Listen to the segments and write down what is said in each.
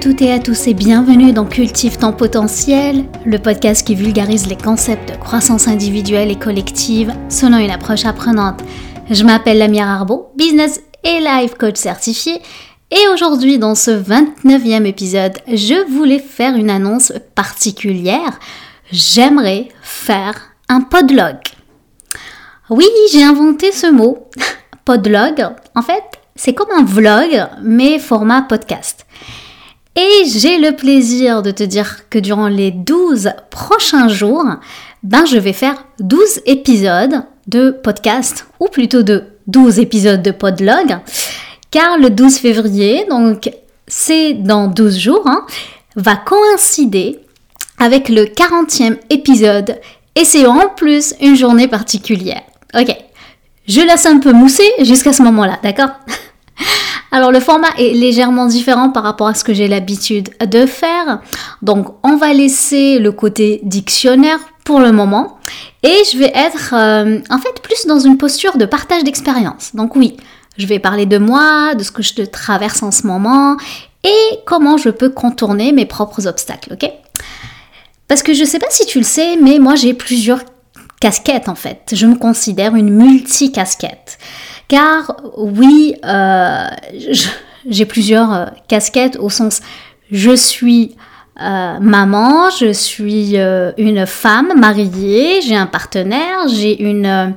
toutes et à tous et bienvenue dans Cultive ton potentiel, le podcast qui vulgarise les concepts de croissance individuelle et collective selon une approche apprenante. Je m'appelle Lamia Arbo, business et life coach certifié et aujourd'hui dans ce 29e épisode, je voulais faire une annonce particulière. J'aimerais faire un podlog. Oui, j'ai inventé ce mot, podlog. En fait, c'est comme un vlog, mais format podcast. Et j'ai le plaisir de te dire que durant les 12 prochains jours, ben je vais faire 12 épisodes de podcast, ou plutôt de 12 épisodes de podlog, car le 12 février, donc c'est dans 12 jours, hein, va coïncider avec le 40e épisode, et c'est en plus une journée particulière. Ok, je laisse un peu mousser jusqu'à ce moment-là, d'accord? Alors le format est légèrement différent par rapport à ce que j'ai l'habitude de faire. Donc on va laisser le côté dictionnaire pour le moment et je vais être euh, en fait plus dans une posture de partage d'expérience. Donc oui, je vais parler de moi, de ce que je traverse en ce moment et comment je peux contourner mes propres obstacles, ok? Parce que je sais pas si tu le sais, mais moi j'ai plusieurs casquettes en fait. Je me considère une multi-casquette. Car oui, euh, j'ai plusieurs euh, casquettes au sens je suis euh, maman, je suis une femme mariée, j'ai un partenaire, j'ai une,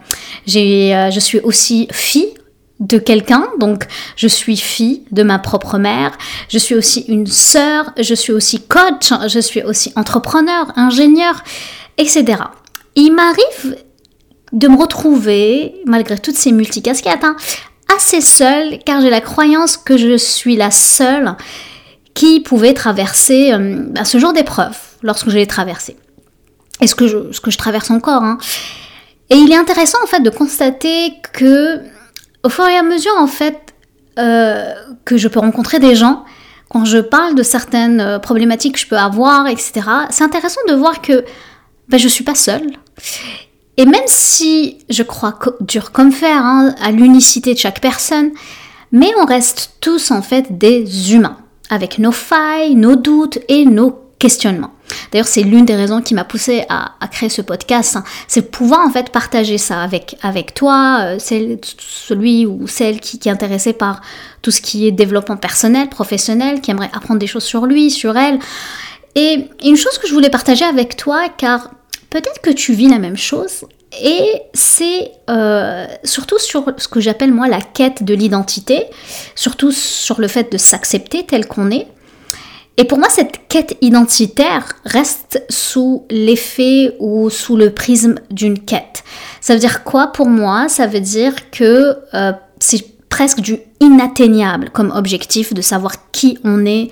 j'ai, je suis aussi fille de quelqu'un, donc je suis fille de ma propre mère, je suis aussi une sœur, je suis aussi coach, je suis aussi entrepreneur, ingénieur, etc. Il m'arrive de me retrouver, malgré toutes ces multicasquettes, hein, assez seule, car j'ai la croyance que je suis la seule qui pouvait traverser euh, bah, ce genre d'épreuve lorsque je l'ai traversé. Et ce que je, ce que je traverse encore. Hein. Et il est intéressant en fait de constater que au fur et à mesure en fait euh, que je peux rencontrer des gens, quand je parle de certaines euh, problématiques que je peux avoir, etc., c'est intéressant de voir que ben, je suis pas seule et même si je crois dur comme fer hein, à l'unicité de chaque personne, mais on reste tous en fait des humains, avec nos failles, nos doutes et nos questionnements. D'ailleurs, c'est l'une des raisons qui m'a poussé à, créer ce podcast. Hein. C'est pouvoir en fait partager ça avec, avec toi, euh, celui ou celle qui, qui est intéressé par tout ce qui est développement personnel, professionnel, qui aimerait apprendre des choses sur lui, sur elle. Et une chose que je voulais partager avec toi, car peut-être que tu vis la même chose. Et c'est euh, surtout sur ce que j'appelle moi la quête de l'identité, surtout sur le fait de s'accepter tel qu'on est. Et pour moi, cette quête identitaire reste sous l'effet ou sous le prisme d'une quête. Ça veut dire quoi pour moi? Ça veut dire que euh, c'est presque du inatteignable comme objectif de savoir qui on est,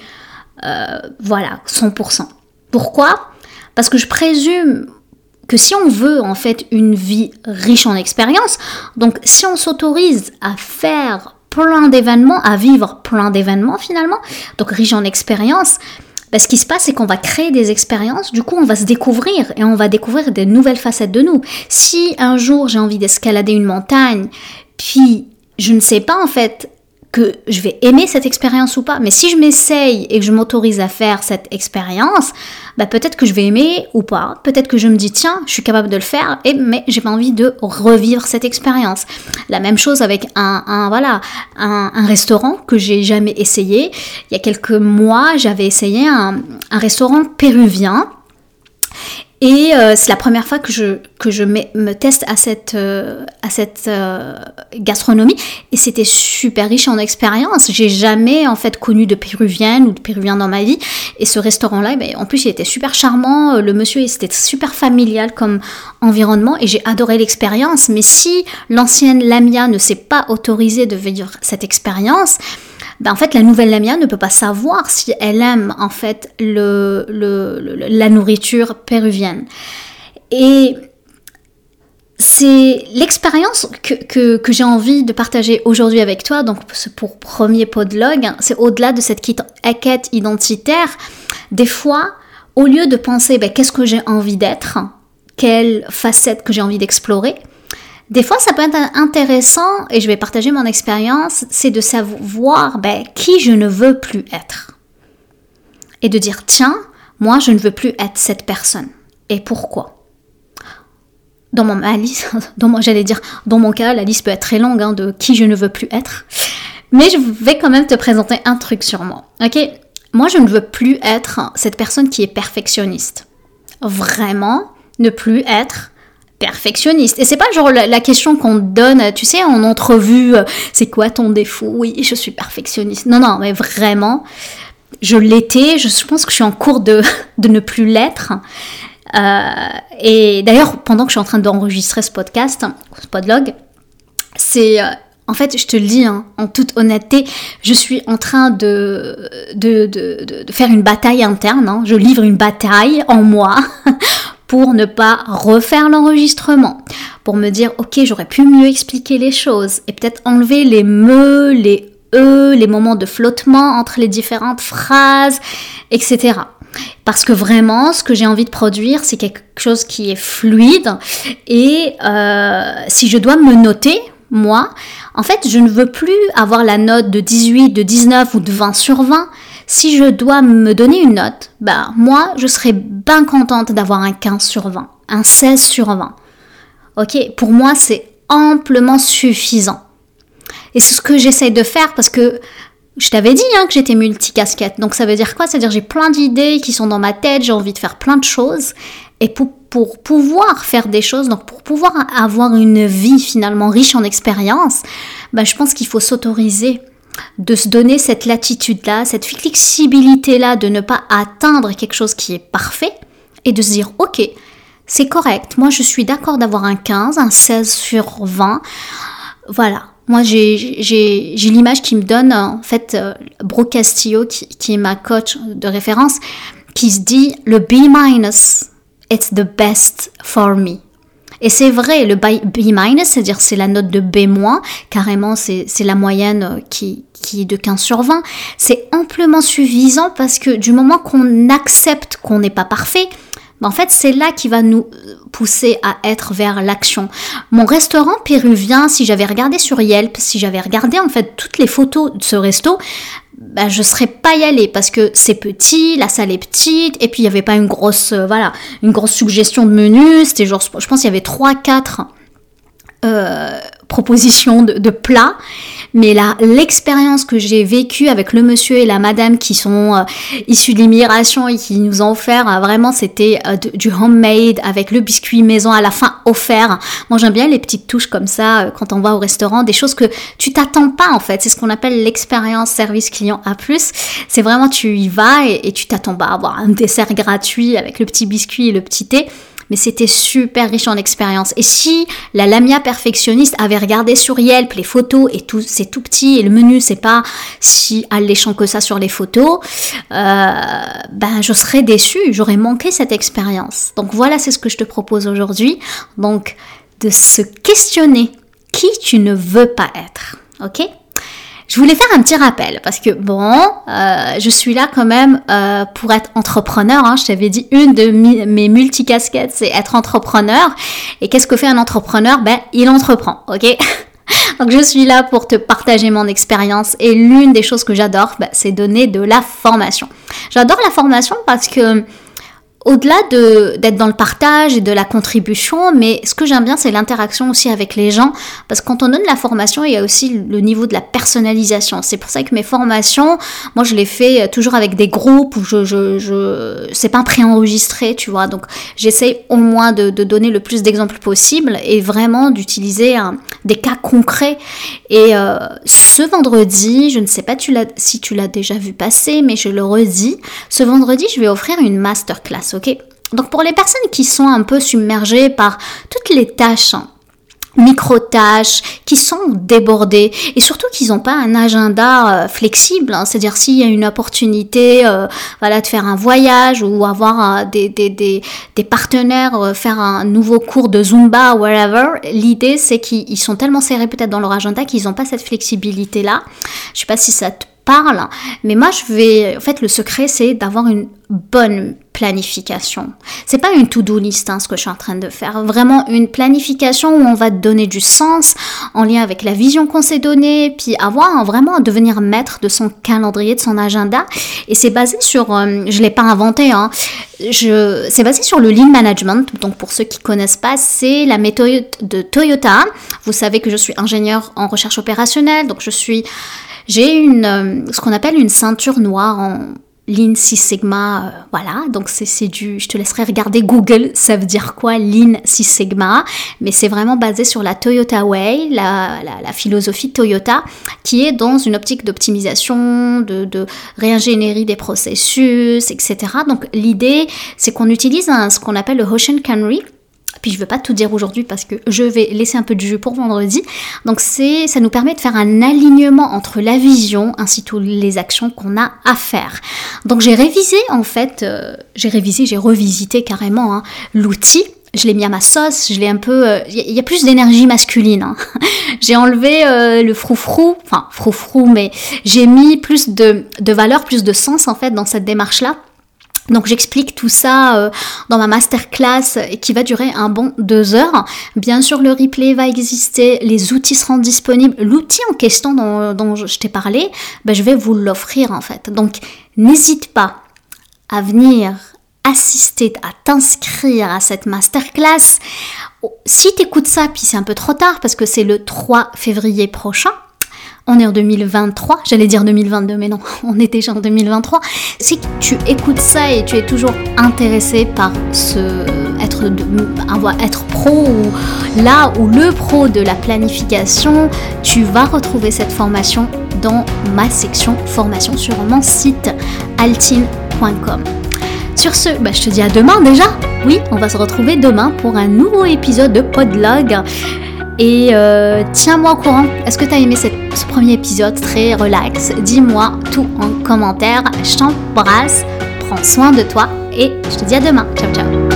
euh, voilà, 100%. Pourquoi? Parce que je présume que si on veut en fait une vie riche en expérience, donc si on s'autorise à faire plein d'événements, à vivre plein d'événements finalement, donc riche en expérience, bah, ce qui se passe, c'est qu'on va créer des expériences, du coup, on va se découvrir et on va découvrir des nouvelles facettes de nous. Si un jour j'ai envie d'escalader une montagne, puis je ne sais pas en fait que je vais aimer cette expérience ou pas. Mais si je m'essaye et que je m'autorise à faire cette expérience, bah peut-être que je vais aimer ou pas. Peut-être que je me dis tiens, je suis capable de le faire, et mais j'ai pas envie de revivre cette expérience. La même chose avec un, un voilà un, restaurant que j'ai jamais essayé. Il y a quelques mois, j'avais essayé un restaurant péruvien et euh, c'est la première fois que je, que je me teste à cette, euh, à cette euh, gastronomie. Et c'était super riche en expérience. J'ai jamais en fait connu de péruvienne ou de péruvien dans ma vie. Et ce restaurant-là, ben, en plus, il était super charmant. Le monsieur, c'était super familial comme environnement. Et j'ai adoré l'expérience. Mais si l'ancienne Lamia ne s'est pas autorisée de vivre cette expérience, ben, en fait la nouvelle Lamia ne peut pas savoir si elle aime en fait le, la nourriture péruvienne. Et c'est l'expérience que, que, j'ai envie de partager aujourd'hui avec toi, donc pour premier podlog, hein, c'est au-delà de cette quête identitaire. Des fois, au lieu de penser ben, qu'est-ce que j'ai envie d'être, quelle facette que j'ai envie d'explorer, des fois, ça peut être intéressant, et je vais partager mon expérience, c'est de savoir ben, qui je ne veux plus être. et de dire tiens, moi je ne veux plus être cette personne. Et pourquoi? Dans mon, ma liste, dans mon, j'allais dire, dans mon cas, la liste peut être très longue hein, de qui je ne veux plus être. Mais je vais quand même te présenter un truc sur moi. Ok? Moi, je ne veux plus être cette personne qui est perfectionniste. Vraiment, ne plus être perfectionniste. Et c'est pas genre la, question qu'on donne, tu sais, en entrevue, euh, c'est quoi ton défaut? Oui, je suis perfectionniste. Non, non, mais vraiment, je l'étais, je pense que je suis en cours de, de ne plus l'être. Euh, et d'ailleurs, pendant que je suis en train d'enregistrer ce podcast, ce podlog, c'est... Euh, en fait, je te le dis hein, en toute honnêteté, je suis en train de, de, de, de faire une bataille interne. Hein. Je livre une bataille en moi pour ne pas refaire l'enregistrement, pour me dire ok j'aurais pu mieux expliquer les choses et peut-être enlever les me, les e, les moments de flottement entre les différentes phrases, etc. Parce que vraiment, ce que j'ai envie de produire, c'est quelque chose qui est fluide. Et euh, si je dois me noter, moi, en fait, je ne veux plus avoir la note de 18, de 19 ou de 20 sur 20. Si je dois me donner une note, bah, moi, je serais bien contente d'avoir un 15 sur 20, un 16 sur 20. Ok, pour moi, c'est amplement suffisant. Et c'est ce que j'essaye de faire parce que je t'avais dit hein, que j'étais multicasquette. Donc ça veut dire quoi? Ça veut dire j'ai plein d'idées qui sont dans ma tête, j'ai envie de faire plein de choses. Et pour, pour pouvoir faire des choses, donc pour pouvoir avoir une vie finalement riche en expérience, ben, je pense qu'il faut s'autoriser de se donner cette latitude-là, cette flexibilité-là de ne pas atteindre quelque chose qui est parfait et de se dire ok, c'est correct, moi je suis d'accord d'avoir un 15, un 16 sur 20. Voilà, moi, j'ai l'image qui me donne, en fait, euh, Bro Castillo, qui, est ma coach de référence, qui se dit le B-, it's the best for me. Et c'est vrai, le B-, c'est-à-dire c'est la note de B-, carrément c'est la moyenne euh, qui, qui est de 15 sur 20, c'est amplement suffisant parce que du moment qu'on accepte qu'on n'est pas parfait, en fait, c'est là qui va nous pousser à être vers l'action. Mon restaurant péruvien, si j'avais regardé sur Yelp, si j'avais regardé en fait toutes les photos de ce resto, bah, je serais pas y aller parce que c'est petit, la salle est petite, et puis il n'y avait pas une grosse, euh, voilà, une grosse suggestion de menu. C'était genre, je pense qu'il y avait 3-4 euh, propositions de, de plats mais là, l'expérience que j'ai vécue avec le monsieur et la madame qui sont euh, issus de l'immigration et qui nous ont offert, euh, vraiment, c'était euh, du homemade avec le biscuit maison à la fin offert. Moi, j'aime bien les petites touches comme ça quand on va au restaurant, des choses que tu t'attends pas en fait. C'est ce qu'on appelle l'expérience service client A+. C'est vraiment tu y vas et, et tu t'attends pas à avoir un dessert gratuit avec le petit biscuit et le petit thé mais c'était super riche en expérience. Et si la Lamia perfectionniste avait regardé sur Yelp les photos et tout, c'est tout petit et le menu c'est pas si alléchant que ça sur les photos, euh, ben je serais déçue, j'aurais manqué cette expérience. Donc voilà, c'est ce que je te propose aujourd'hui. Donc de se questionner qui tu ne veux pas être. Ok? Je voulais faire un petit rappel parce que bon, euh, je suis là quand même euh, pour être entrepreneur. Hein. Je t'avais dit une de mes multicasquettes, c'est être entrepreneur. Et qu'est-ce que fait un entrepreneur? Ben, il entreprend, ok? Donc je suis là pour te partager mon expérience et l'une des choses que j'adore, ben, c'est donner de la formation. J'adore la formation parce que au-delà de, d'être dans le partage et de la contribution, mais ce que j'aime bien, c'est l'interaction aussi avec les gens, parce que quand on donne la formation, il y a aussi le niveau de la personnalisation. C'est pour ça que mes formations, moi, je les fais toujours avec des groupes où je, je, je c'est pas préenregistré, tu vois. Donc, j'essaie au moins de, donner le plus d'exemples possible et vraiment d'utiliser des cas concrets. Et euh, ce vendredi, je ne sais pas si tu l'as déjà vu passer, mais je le redis, ce vendredi, je vais offrir une masterclass ok Donc pour les personnes qui sont un peu submergées par toutes les tâches hein, micro-tâches, qui sont débordées et surtout qu'ils n'ont pas un agenda euh, flexible, hein. c'est-à-dire s'il y a une opportunité euh, voilà, de faire un voyage ou avoir euh, des, des, partenaires, faire un nouveau cours de Zumba, whatever, l'idée c'est qu'ils sont tellement serrés peut-être dans leur agenda qu'ils n'ont pas cette flexibilité-là. Je sais pas si ça te Mais moi, je vais, en fait, le secret, c'est d'avoir une bonne planification. C'est pas une to-do list hein, ce que je suis en train de faire, vraiment une planification où on va donner du sens en lien avec la vision qu'on s'est donnée, puis avoir vraiment à devenir maître de son calendrier, de son agenda. Et c'est basé sur, euh, je l'ai pas inventé, hein, je, c'est basé sur le lean management. Donc pour ceux qui connaissent pas, c'est la méthode de Toyota. Vous savez que je suis ingénieur en recherche opérationnelle, donc je suis j'ai une, euh, ce qu'on appelle une ceinture noire en Lean Six Sigma, euh, voilà, donc c'est du, je te laisserai regarder Google, ça veut dire quoi Lean Six Sigma, mais c'est vraiment basé sur la Toyota Way, la, la, philosophie Toyota, qui est dans une optique d'optimisation, de, de réingénierie des processus, etc. Donc l'idée, c'est qu'on utilise ce qu'on appelle le Ocean Canary, puis je veux pas tout dire aujourd'hui parce que je vais laisser un peu de jeu pour vendredi. Donc c'est, ça nous permet de faire un alignement entre la vision ainsi que les actions qu'on a à faire. Donc j'ai révisé en fait, euh, j'ai révisé, j'ai revisité carrément hein, l'outil je l'ai mis à ma sauce, je l'ai un peu... Il euh, y, a plus d'énergie masculine. Hein. j'ai enlevé euh, le froufrou, enfin froufrou, mais j'ai mis plus de, de valeur, plus de sens en fait dans cette démarche-là. Donc j'explique tout ça euh, dans ma masterclass qui va durer un bon deux heures. Bien sûr le replay va exister, les outils seront disponibles. L'outil en question dont, je t'ai parlé, ben, je vais vous l'offrir en fait. Donc n'hésite pas à venir assister, à t'inscrire à cette masterclass. Si tu écoutes ça, puis c'est un peu trop tard parce que c'est le 3 février prochain, on est en 2023, j'allais dire 2022, mais non, on est déjà en 2023. Si tu écoutes ça et tu es toujours intéressé par ce être, être pro ou là ou le pro de la planification, tu vas retrouver cette formation dans ma section formation sur mon site altine.com. Sur ce, bah, je te dis à demain déjà. Oui, on va se retrouver demain pour un nouveau épisode de Podlog. Et euh, tiens-moi au courant, est-ce que tu as aimé ce premier épisode très relax? Dis-moi tout en commentaire. Je t'embrasse, prends soin de toi et je te dis à demain. Ciao ciao